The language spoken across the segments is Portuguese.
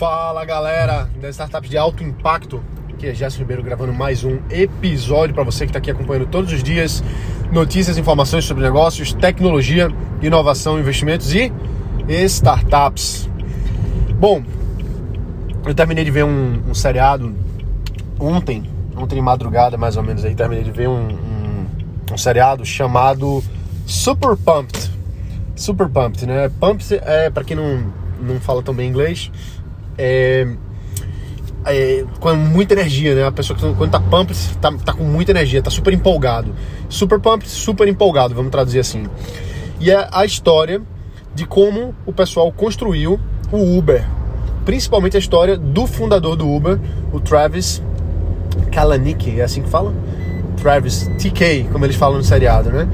Fala galera das startups de alto impacto, aqui é Gerson Ribeiro gravando mais um episódio para você que está aqui acompanhando todos os dias notícias, informações sobre negócios, tecnologia, inovação, investimentos e startups. Bom, eu terminei de ver um, um seriado ontem, ontem de madrugada mais ou menos aí, terminei de ver um, um, um seriado chamado Super Pumped. Super Pumped, né? Pumped é, para quem não, não fala tão bem inglês, é, é, com muita energia, né? A pessoa que quando tá pumped, tá, tá com muita energia, tá super empolgado. Super pumped, super empolgado, vamos traduzir assim. E é a história de como o pessoal construiu o Uber. Principalmente a história do fundador do Uber, o Travis Kalanick, é assim que fala? Travis TK, como eles falam no seriado, né?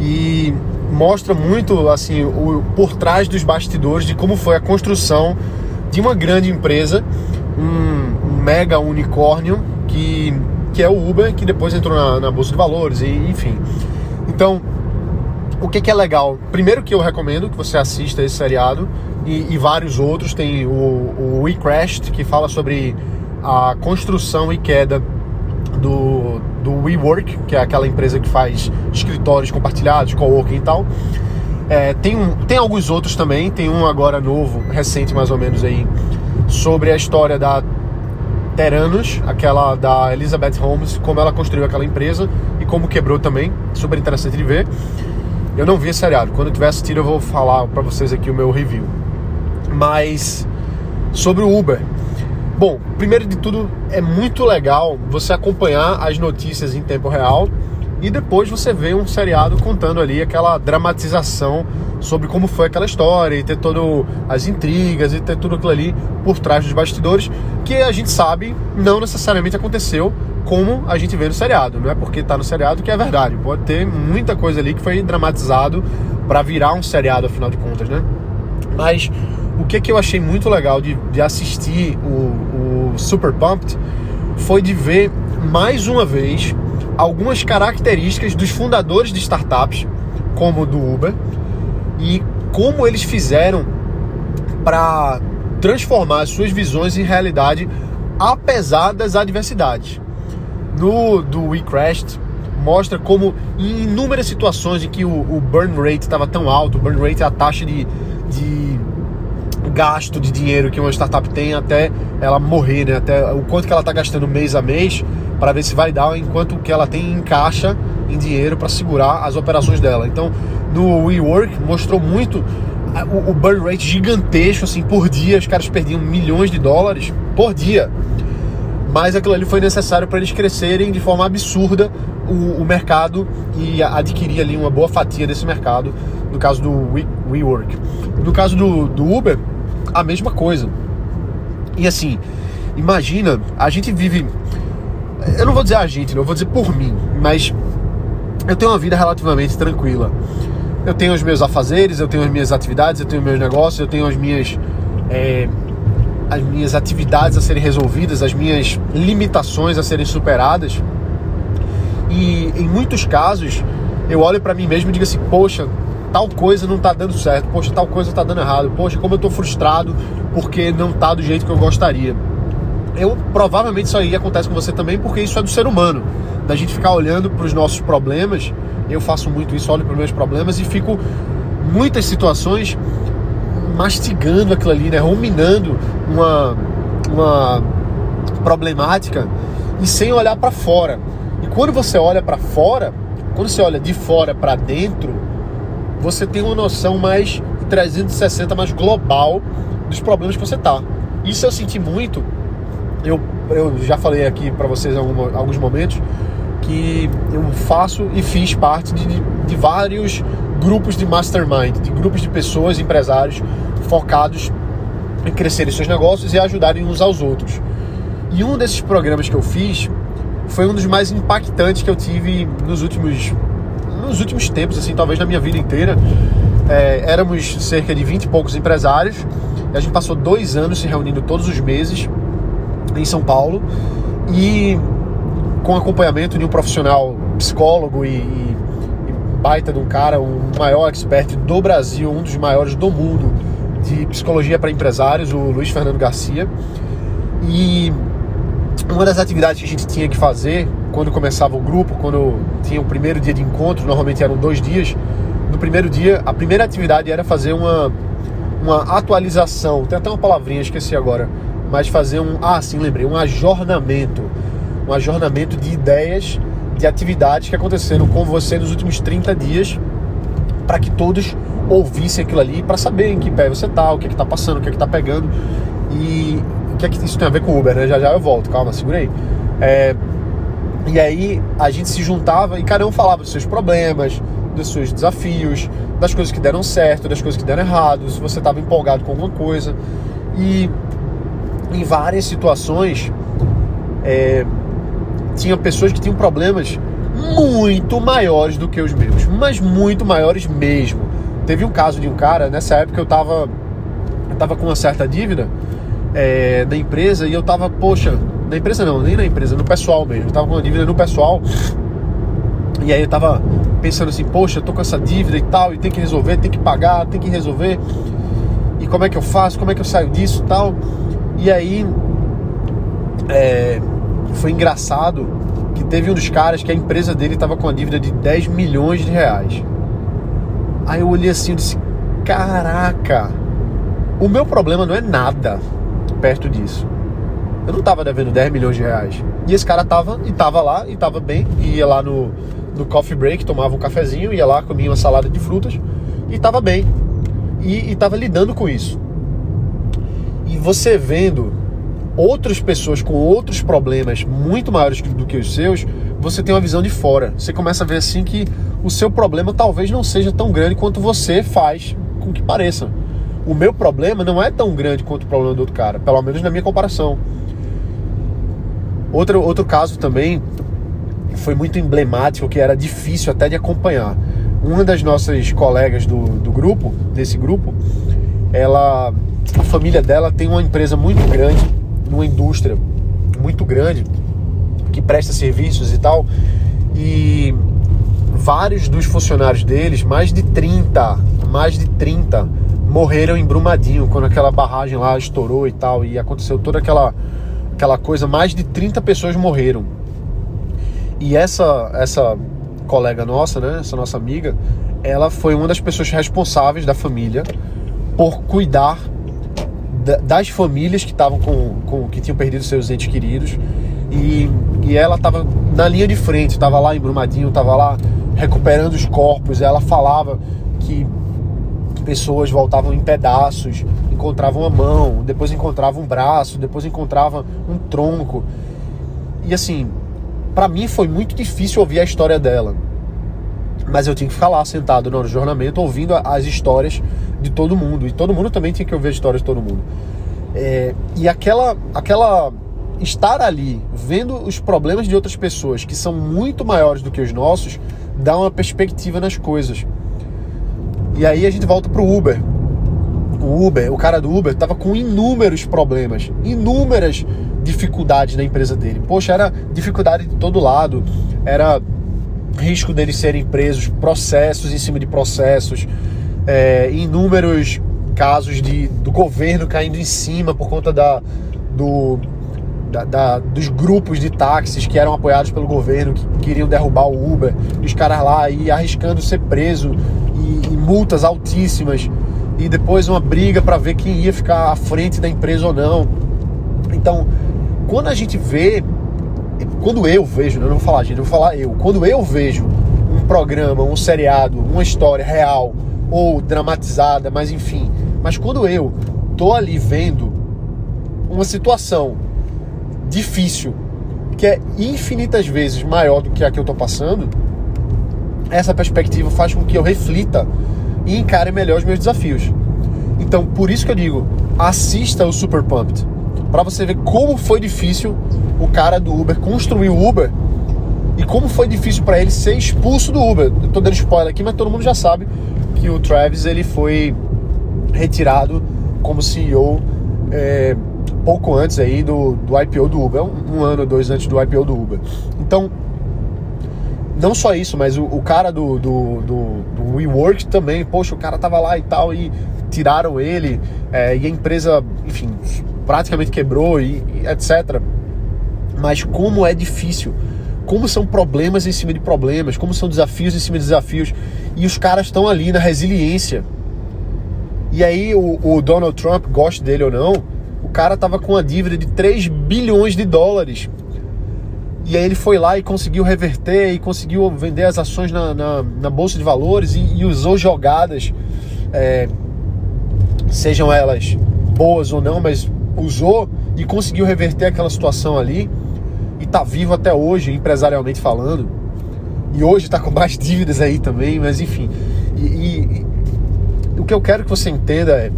E mostra muito assim o por trás dos bastidores de como foi a construção de uma grande empresa, um, mega unicórnio que, que é o Uber, que depois entrou na, na Bolsa de Valores, e enfim. Então, o que, que, é legal? Primeiro que eu recomendo que você assista esse seriado e, e vários outros. Tem o, o We Crashed, que fala sobre a construção e queda do, do WeWork, que é aquela empresa que faz escritórios compartilhados, coworking e tal. É, tem, um, tem alguns outros também, tem um agora novo, recente mais ou menos aí, sobre a história da Teranos, aquela da Elizabeth Holmes, como ela construiu aquela empresa e como quebrou também, super interessante de ver. Eu não vi esse seriado, quando eu tiver assistido eu vou falar para vocês aqui o meu review. Mas sobre o Uber. Bom, primeiro de tudo, é muito legal você acompanhar as notícias em tempo real e depois você vê um seriado contando ali aquela dramatização sobre como foi aquela história e ter todas as intrigas e ter tudo aquilo ali por trás dos bastidores que a gente sabe não necessariamente aconteceu como a gente vê no seriado, não é porque tá no seriado que é verdade, pode ter muita coisa ali que foi dramatizado para virar um seriado afinal de contas, né? Mas o que, que eu achei muito legal de, de assistir o, o Super Pumped foi de ver mais uma vez algumas características dos fundadores de startups, como do Uber, e como eles fizeram para transformar suas visões em realidade apesar das adversidades. No do We Crashed mostra como em inúmeras situações em que o, o burn rate estava tão alto, o burn rate é a taxa de, de gasto de dinheiro que uma startup tem até ela morrer, né? Até o quanto que ela está gastando mês a mês para ver se vai dar enquanto que ela tem em caixa em dinheiro para segurar as operações dela. Então, no WeWork mostrou muito o, o burn rate gigantesco, assim, por dia os caras perdiam milhões de dólares por dia. Mas aquilo ali foi necessário para eles crescerem de forma absurda o, o, mercado e adquirir ali uma boa fatia desse mercado, no caso do We, WeWork. No caso do, do Uber, a mesma coisa. E assim, imagina, a gente vive eu não vou dizer a gente, não, eu vou dizer por mim, mas eu tenho uma vida relativamente tranquila. Eu tenho os meus afazeres, eu tenho as minhas atividades, eu tenho meus negócios, eu tenho as minhas é, as minhas atividades a serem resolvidas, as minhas limitações a serem superadas. E em muitos casos eu olho para mim mesmo e digo assim: poxa, tal coisa não tá dando certo, poxa, tal coisa tá dando errado, poxa, como eu tô frustrado porque não tá do jeito que eu gostaria eu provavelmente isso aí acontece com você também, porque isso é do ser humano. Da gente ficar olhando para os nossos problemas, eu faço muito isso, olho para os meus problemas e fico muitas situações mastigando aquilo ali, né, ruminando uma, uma problemática e sem olhar para fora. E quando você olha para fora, quando você olha de fora para dentro, você tem uma noção mais 360 mais global dos problemas que você tá. Isso eu senti muito eu, eu já falei aqui para vocês em alguns momentos que eu faço e fiz parte de, de vários grupos de mastermind, de grupos de pessoas, empresários focados em crescerem seus negócios e ajudarem uns aos outros. E um desses programas que eu fiz foi um dos mais impactantes que eu tive nos últimos, nos últimos tempos, assim, talvez na minha vida inteira. É, éramos cerca de 20 e poucos empresários. E a gente passou dois anos se reunindo todos os meses em São Paulo e com acompanhamento de um profissional psicólogo e, e, e baita de um cara, o maior expert do Brasil, um dos maiores do mundo de psicologia para empresários, o Luiz Fernando Garcia. E uma das atividades que a gente tinha que fazer quando começava o grupo, quando tinha o primeiro dia de encontro, normalmente eram dois dias. No primeiro dia, a primeira atividade era fazer uma, uma atualização, tem até uma palavrinha, esqueci agora, mas fazer um, ah, sim, lembrei, um ajornamento, um ajornamento de ideias, de atividades que aconteceram com você nos últimos 30 dias, para que todos ouvissem aquilo ali, para saber em que pé você tá, o que é que tá passando, o que é que tá pegando. E o que é que isso tem a ver com o Uber, né? Já já eu volto, calma, segura aí. É, e aí a gente se juntava e cada um falava dos seus problemas, dos seus desafios, das coisas que deram certo, das coisas que deram errado, se você estava empolgado com alguma coisa. E em várias situações é, tinha pessoas que tinham problemas muito maiores do que os meus, mas muito maiores mesmo. Teve um caso de um cara, nessa época eu tava, eu tava com uma certa dívida é, da empresa e eu tava, poxa, na empresa não, nem na empresa, no pessoal mesmo. Eu tava com uma dívida no pessoal. E aí eu tava pensando assim, poxa, eu tô com essa dívida e tal, e tem que resolver, tem que pagar, tem que resolver. E como é que eu faço? Como é que eu saio disso tal? E aí é, foi engraçado que teve um dos caras que a empresa dele tava com uma dívida de 10 milhões de reais. Aí eu olhei assim e disse, caraca, o meu problema não é nada perto disso. Eu não tava devendo 10 milhões de reais. E esse cara tava, e tava lá, e tava bem, e ia lá no, no coffee break, tomava um cafezinho, ia lá, comia uma salada de frutas, e tava bem. E, e tava lidando com isso. E você vendo outras pessoas com outros problemas muito maiores do que os seus, você tem uma visão de fora. Você começa a ver assim que o seu problema talvez não seja tão grande quanto você faz com que pareça. O meu problema não é tão grande quanto o problema do outro cara, pelo menos na minha comparação. Outro, outro caso também foi muito emblemático, que era difícil até de acompanhar. Uma das nossas colegas do, do grupo, desse grupo, ela, a família dela tem uma empresa muito grande, uma indústria muito grande, que presta serviços e tal, e vários dos funcionários deles, mais de 30, mais de 30, morreram em Brumadinho, quando aquela barragem lá estourou e tal, e aconteceu toda aquela aquela coisa, mais de 30 pessoas morreram. E essa essa colega nossa, né, essa nossa amiga, ela foi uma das pessoas responsáveis da família por cuidar das famílias que estavam com, com que tinham perdido seus entes queridos e, e ela estava na linha de frente, estava lá em Brumadinho, estava lá recuperando os corpos. Ela falava que pessoas voltavam em pedaços, encontravam uma mão, depois encontravam um braço, depois encontravam um tronco. E assim, para mim foi muito difícil ouvir a história dela. Mas eu tinha que ficar lá sentado no jornamento ouvindo as histórias de todo mundo. E todo mundo também tinha que ouvir as histórias de todo mundo. É, e aquela, aquela estar ali vendo os problemas de outras pessoas que são muito maiores do que os nossos dá uma perspectiva nas coisas. E aí a gente volta pro Uber o Uber, o cara do Uber, estava com inúmeros problemas, inúmeras dificuldades na empresa dele. Poxa, era dificuldade de todo lado, era risco deles serem presos, processos em cima de processos, é, inúmeros casos de, do governo caindo em cima por conta da, do, da, da, dos grupos de táxis que eram apoiados pelo governo, que queriam derrubar o Uber, e os caras lá aí arriscando ser preso e, e multas altíssimas e depois uma briga para ver quem ia ficar à frente da empresa ou não. Então, quando a gente vê, quando eu vejo, eu não vou falar gente, eu vou falar eu, quando eu vejo um programa, um seriado, uma história real ou dramatizada, mas enfim, mas quando eu tô ali vendo uma situação difícil que é infinitas vezes maior do que a que eu tô passando, essa perspectiva faz com que eu reflita e encare melhor os meus desafios. Então, por isso que eu digo, assista o Super Pumped, para você ver como foi difícil o cara do Uber construir o Uber e como foi difícil para ele ser expulso do Uber. Eu tô dando spoiler aqui, mas todo mundo já sabe que o Travis ele foi retirado como CEO é, pouco antes aí do, do IPO do Uber, um, um ano ou dois antes do IPO do Uber. Então não só isso, mas o, o cara do, do, do, do WeWork também, poxa, o cara tava lá e tal, e tiraram ele é, e a empresa, enfim, praticamente quebrou e, e etc. Mas como é difícil, como são problemas em cima de problemas, como são desafios em cima de desafios, e os caras estão ali na resiliência. E aí o, o Donald Trump, goste dele ou não, o cara tava com uma dívida de 3 bilhões de dólares. E aí ele foi lá e conseguiu reverter e conseguiu vender as ações na, na, na Bolsa de Valores e, e usou jogadas, é, sejam elas boas ou não, mas usou e conseguiu reverter aquela situação ali e tá vivo até hoje, empresarialmente falando. E hoje tá com mais dívidas aí também, mas enfim. E, e, e o que eu quero que você entenda é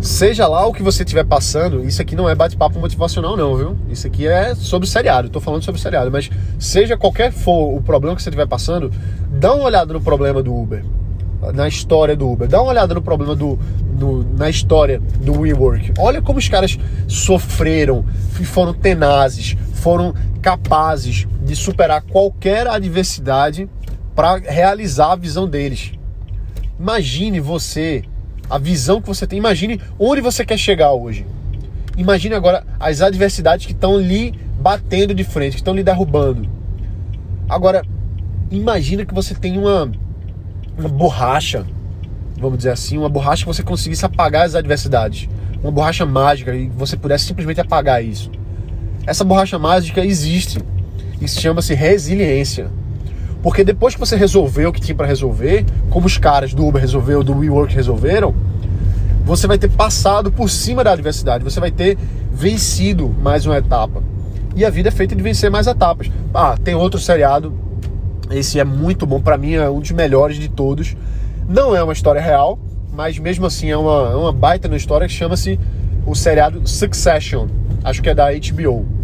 seja lá o que você estiver passando, isso aqui não é bate-papo motivacional, não, viu? Isso aqui é sobre seriado, tô falando sobre seriado, mas seja qualquer for o problema que você estiver passando, dá uma olhada no problema do Uber, na história do Uber, dá uma olhada no problema do, do na história do WeWork. Olha como os caras sofreram e foram tenazes, foram capazes de superar qualquer adversidade para realizar a visão deles. Imagine você a visão que você tem. Imagine onde você quer chegar hoje. Imagine agora as adversidades que estão lhe batendo de frente, que estão lhe derrubando. Agora, imagina que você tem uma, borracha, vamos dizer assim, uma borracha que você conseguisse apagar as adversidades. Uma borracha mágica e você pudesse simplesmente apagar isso. Essa borracha mágica existe. Isso chama-se resiliência. Porque depois que você resolveu o que tinha para resolver, como os caras do Uber resolveu, do WeWork resolveram, você vai ter passado por cima da adversidade, você vai ter vencido mais uma etapa. E a vida é feita de vencer mais etapas. Ah, tem outro seriado, esse é muito bom, para mim é um dos melhores de todos. Não é uma história real, mas mesmo assim é uma, é uma baita na história que chama-se o seriado Succession, acho que é da HBO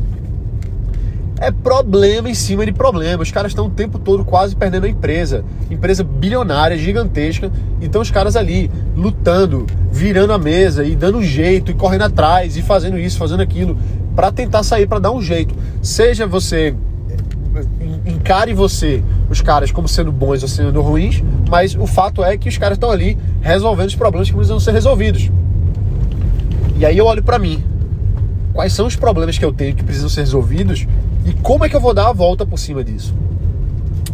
é problema em cima de problema. Os caras estão o tempo todo quase perdendo a empresa. Empresa bilionária, gigantesca. Então os caras ali lutando, virando a mesa e dando um jeito e correndo atrás e fazendo isso, fazendo aquilo para tentar sair, para dar um jeito. Seja você encare você os caras como sendo bons ou sendo ruins, mas o fato é que os caras estão ali resolvendo os problemas que precisam ser resolvidos. E aí eu olho para mim, quais são os problemas que eu tenho que precisam ser resolvidos e como é que eu vou dar a volta por cima disso?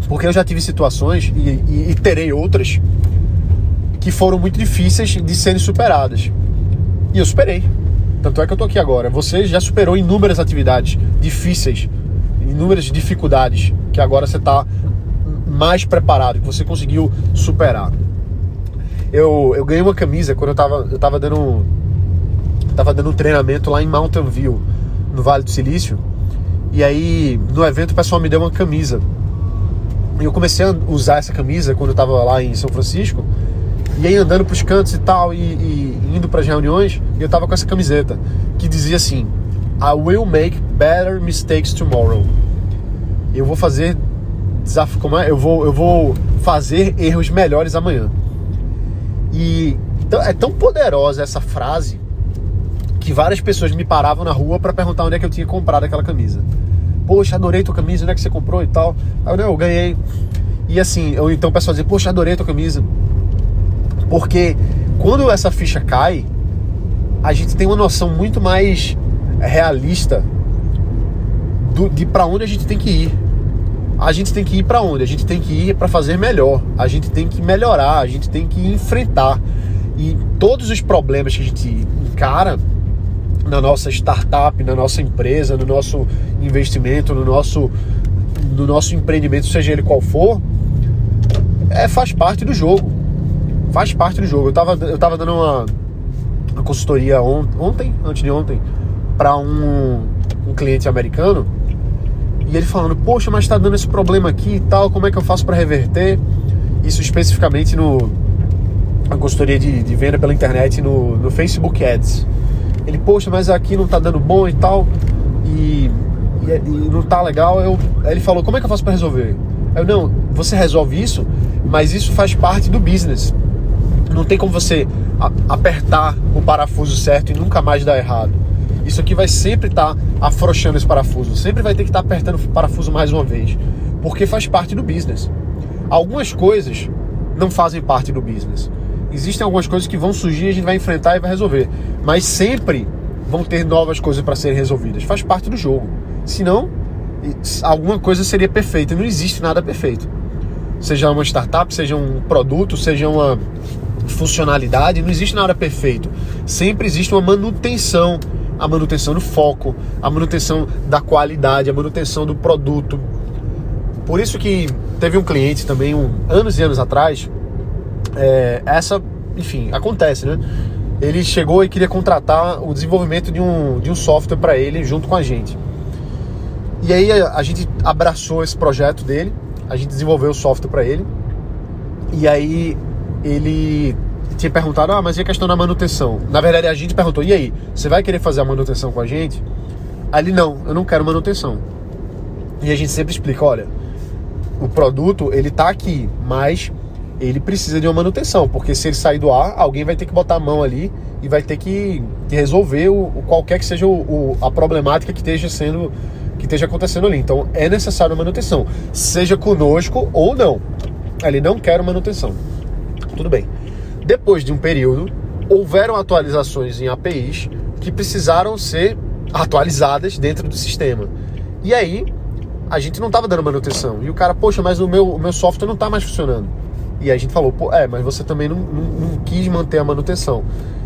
Porque eu já tive situações e, e, e terei outras que foram muito difíceis de serem superadas. E eu superei. Tanto é que eu tô aqui agora. Você já superou inúmeras atividades difíceis, inúmeras dificuldades que agora você está mais preparado, que você conseguiu superar. Eu, eu ganhei uma camisa quando eu tava, eu tava dando tava dando um treinamento lá em Mountain View, no Vale do Silício. E aí, no evento, o pessoal me deu uma camisa. E eu comecei a usar essa camisa quando eu tava lá em São Francisco. E aí, andando pros cantos e tal, e, e indo pras reuniões, eu tava com essa camiseta que dizia assim: I will make better mistakes tomorrow. Eu vou fazer desafio, como é? Eu vou, eu vou fazer erros melhores amanhã. E é tão poderosa essa frase que várias pessoas me paravam na rua para perguntar onde é que eu tinha comprado aquela camisa. Poxa, adorei tua camisa, onde é que você comprou e tal? Aí eu ganhei. E assim, eu, então o pessoal dizia, poxa, adorei tua camisa. Porque quando essa ficha cai, a gente tem uma noção muito mais realista do, de para onde a gente tem que ir. A gente tem que ir para onde? A gente tem que ir para fazer melhor. A gente tem que melhorar, a gente tem que enfrentar. E todos os problemas que a gente encara, na nossa startup, na nossa empresa, no nosso investimento, no nosso, no nosso empreendimento, seja ele qual for, é, faz parte do jogo. Faz parte do jogo. Eu estava eu tava dando uma, uma consultoria on, ontem, antes de ontem, para um, um cliente americano e ele falando, poxa, mas está dando esse problema aqui e tal, como é que eu faço para reverter? Isso especificamente no a consultoria de, de venda pela internet no, no Facebook Ads. Ele, poxa, mas aqui não tá dando bom e tal, e, e, e não tá legal. Eu, ele falou, como é que eu faço para resolver? Eu, não, você resolve isso, mas isso faz parte do business. Não tem como você apertar o parafuso certo e nunca mais dar errado. Isso aqui vai sempre estar tá afrouxando esse parafuso, sempre vai ter que estar tá apertando o parafuso mais uma vez, porque faz parte do business. Algumas coisas não fazem parte do business. Existem algumas coisas que vão surgir, a gente vai enfrentar e vai resolver. Mas sempre vão ter novas coisas para serem resolvidas. Faz parte do jogo. Senão, alguma coisa seria perfeita. Não existe nada perfeito. Seja uma startup, seja um produto, seja uma funcionalidade, não existe nada perfeito. Sempre existe uma manutenção, a manutenção do foco, a manutenção da qualidade, a manutenção do produto. Por isso que teve um cliente também, um, anos e anos atrás, é, essa, enfim, acontece, né? Ele chegou e queria contratar o desenvolvimento de um, de um software para ele junto com a gente. E aí a, a gente abraçou esse projeto dele, a gente desenvolveu o software para ele. E aí ele tinha perguntado, ah, mas e a questão da manutenção? Na verdade, a gente perguntou, e aí, você vai querer fazer a manutenção com a gente? Ele, não, eu não quero manutenção. E a gente sempre explica, olha, o produto, ele tá aqui, mas ele precisa de uma manutenção, porque se ele sair do ar, alguém vai ter que botar a mão ali e vai ter que, resolver o, o, qualquer que seja o, o, a problemática que esteja sendo que esteja acontecendo ali. Então é necessário manutenção, seja conosco ou não. Ele não quer manutenção. Tudo bem. Depois de um período, houveram atualizações em APIs que precisaram ser atualizadas dentro do sistema. E aí, a gente não estava dando manutenção. E o cara, poxa, mas o meu, o meu software não está mais funcionando. E a gente falou, é, mas você também não, não, não, quis manter a manutenção.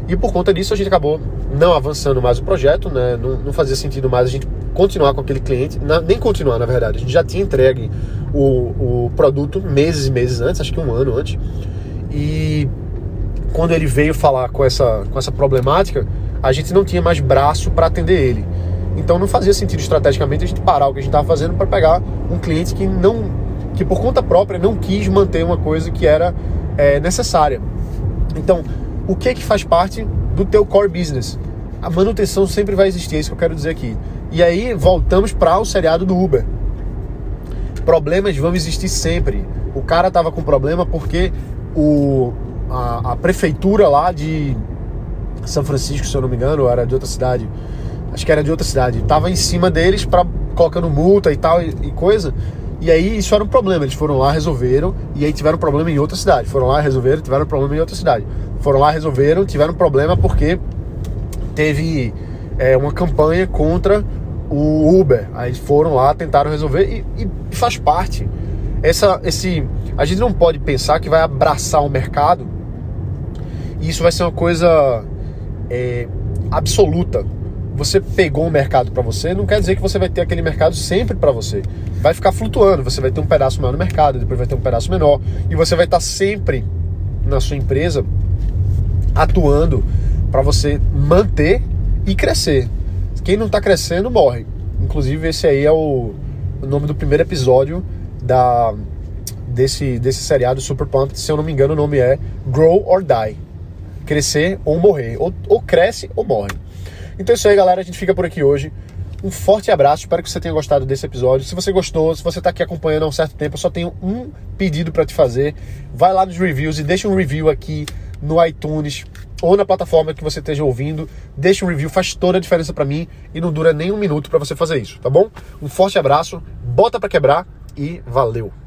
E por conta disso a gente acabou não avançando mais o projeto, né? Não, não fazia sentido mais a gente continuar com aquele cliente, na, nem continuar, na verdade. A gente já tinha entregue o, o produto meses e meses antes, acho que um ano antes. E quando ele veio falar com essa, com essa problemática, a gente não tinha mais braço para atender ele. Então não fazia sentido estrategicamente a gente parar o que a gente estava fazendo para pegar um cliente que não, que por conta própria não quis manter uma coisa que era é, necessária. Então, o que é que faz parte do teu core business? A manutenção sempre vai existir, é isso que eu quero dizer aqui. E aí voltamos para o seriado do Uber. Problemas vão existir sempre. O cara tava com problema porque o, a, a, prefeitura lá de São Francisco, se eu não me engano, era de outra cidade, acho que era de outra cidade, tava em cima deles para colocando multa e tal e, e, coisa. E aí isso era um problema. Eles foram lá, resolveram e aí tiveram problema em outra cidade. Foram lá, resolveram, tiveram problema em outra cidade. Foram lá, resolveram, tiveram problema porque teve é, uma campanha contra o Uber. Aí foram lá, tentaram resolver e, e faz parte. Essa, esse, a gente não pode pensar que vai abraçar o mercado e isso vai ser uma coisa é, absoluta. Você pegou um mercado para você, não quer dizer que você vai ter aquele mercado sempre para você. Vai ficar flutuando. Você vai ter um pedaço maior no mercado, depois vai ter um pedaço menor e você vai estar sempre na sua empresa atuando para você manter e crescer. Quem não está crescendo morre. Inclusive esse aí é o, o nome do primeiro episódio da desse, desse seriado Super Pumped, se eu não me engano, o nome é Grow or Die. Crescer ou morrer. Ou, ou cresce ou morre. Então é isso aí, galera. A gente fica por aqui hoje. Um forte abraço, espero que você tenha gostado desse episódio. Se você gostou, se você está aqui acompanhando há um certo tempo, eu só tenho um pedido para te fazer. Vai lá nos reviews e deixa um review aqui no iTunes ou na plataforma que você esteja ouvindo. Deixa um review, faz toda a diferença para mim e não dura nem um minuto para você fazer isso, tá bom? Um forte abraço, bota para quebrar e valeu!